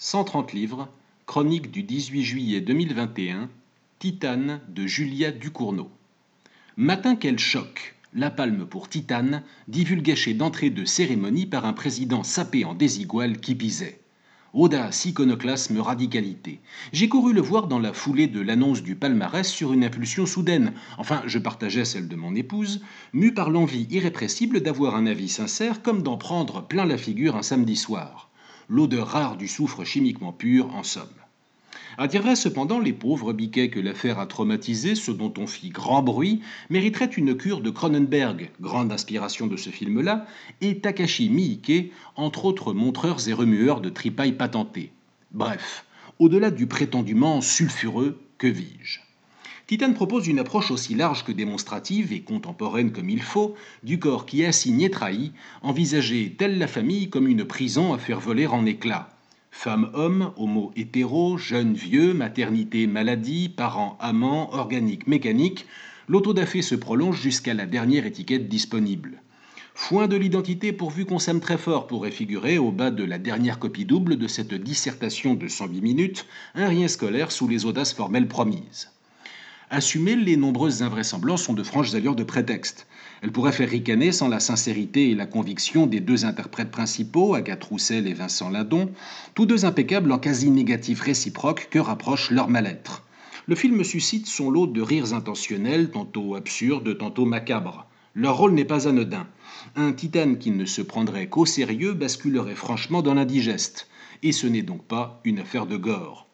130 livres, chronique du 18 juillet 2021, Titane de Julia Ducournau. Matin quel choc La palme pour Titane, divulguée chez d'entrée de cérémonie par un président sapé en désigual qui pisait. Audace, iconoclasme, radicalité. J'ai couru le voir dans la foulée de l'annonce du palmarès sur une impulsion soudaine. Enfin, je partageais celle de mon épouse, mue par l'envie irrépressible d'avoir un avis sincère comme d'en prendre plein la figure un samedi soir. L'odeur rare du soufre chimiquement pur, en somme. Attirerait cependant les pauvres biquets que l'affaire a traumatisés, ce dont on fit grand bruit, mériterait une cure de Cronenberg, grande inspiration de ce film-là, et Takashi Miike, entre autres montreurs et remueurs de tripailles patentées. Bref, au-delà du prétendument sulfureux, que vis-je? Titane propose une approche aussi large que démonstrative et contemporaine comme il faut du corps qui assigné et trahi, envisagé telle la famille comme une prison à faire voler en éclats Femme-homme, homo hétéro, jeune vieux, maternité maladie, parents amants, organique mécanique, l'autodafé se prolonge jusqu'à la dernière étiquette disponible. Foin de l'identité pourvu qu'on s'aime très fort pourrait figurer au bas de la dernière copie double de cette dissertation de 108 minutes, un rien scolaire sous les audaces formelles promises. Assumer les nombreuses invraisemblances sont de franches allures de prétexte. Elle pourrait faire ricaner sans la sincérité et la conviction des deux interprètes principaux, Agathe Roussel et Vincent Ladon, tous deux impeccables en quasi négatif réciproque que rapproche leur mal-être. Le film suscite son lot de rires intentionnels, tantôt absurdes, tantôt macabres. Leur rôle n'est pas anodin. Un titane qui ne se prendrait qu'au sérieux basculerait franchement dans l'indigeste. Et ce n'est donc pas une affaire de gore.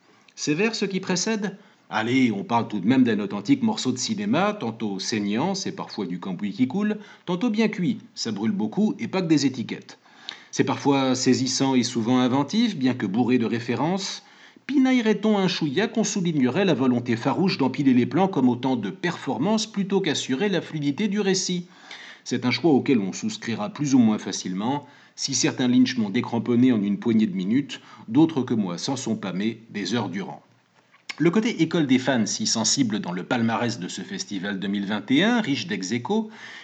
Vers ce qui précède Allez, on parle tout de même d'un authentique morceau de cinéma, tantôt saignant, c'est parfois du cambouis qui coule, tantôt bien cuit, ça brûle beaucoup et pas que des étiquettes. C'est parfois saisissant et souvent inventif, bien que bourré de références. Pinaillerait-on un chouïa qu'on soulignerait la volonté farouche d'empiler les plans comme autant de performances plutôt qu'assurer la fluidité du récit? C'est un choix auquel on souscrira plus ou moins facilement. Si certains lynchs m'ont décramponné en une poignée de minutes, d'autres que moi s'en sont pâmés des heures durant. Le côté école des fans, si sensible dans le palmarès de ce festival 2021, riche dex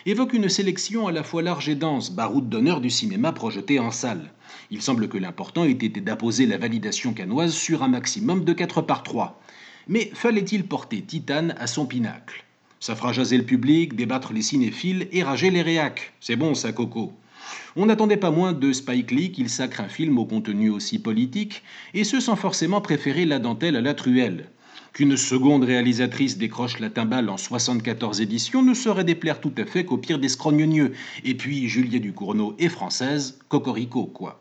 évoque une sélection à la fois large et dense, baroud d'honneur du cinéma projeté en salle. Il semble que l'important ait été d'apposer la validation canoise sur un maximum de 4 par 3. Mais fallait-il porter Titane à son pinacle? Ça fera jaser le public, débattre les cinéphiles et rager les réacs? C'est bon ça, Coco. On n'attendait pas moins de Spike Lee qu'il sacre un film au contenu aussi politique, et ce sans forcément préférer la dentelle à la truelle. Qu'une seconde réalisatrice décroche la timbale en 74 éditions ne saurait déplaire tout à fait qu'au pire des scrognonieux. Et puis Juliette Ducournau est française, cocorico quoi.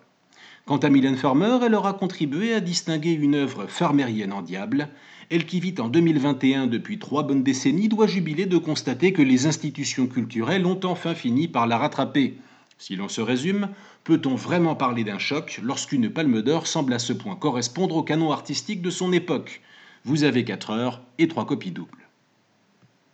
Quant à Mylène Farmer, elle aura contribué à distinguer une œuvre farmérienne en diable. Elle qui vit en 2021 depuis trois bonnes décennies doit jubiler de constater que les institutions culturelles ont enfin fini par la rattraper. Si l'on se résume, peut-on vraiment parler d'un choc lorsqu'une palme d'or semble à ce point correspondre au canon artistique de son époque? Vous avez 4 heures et 3 copies doubles.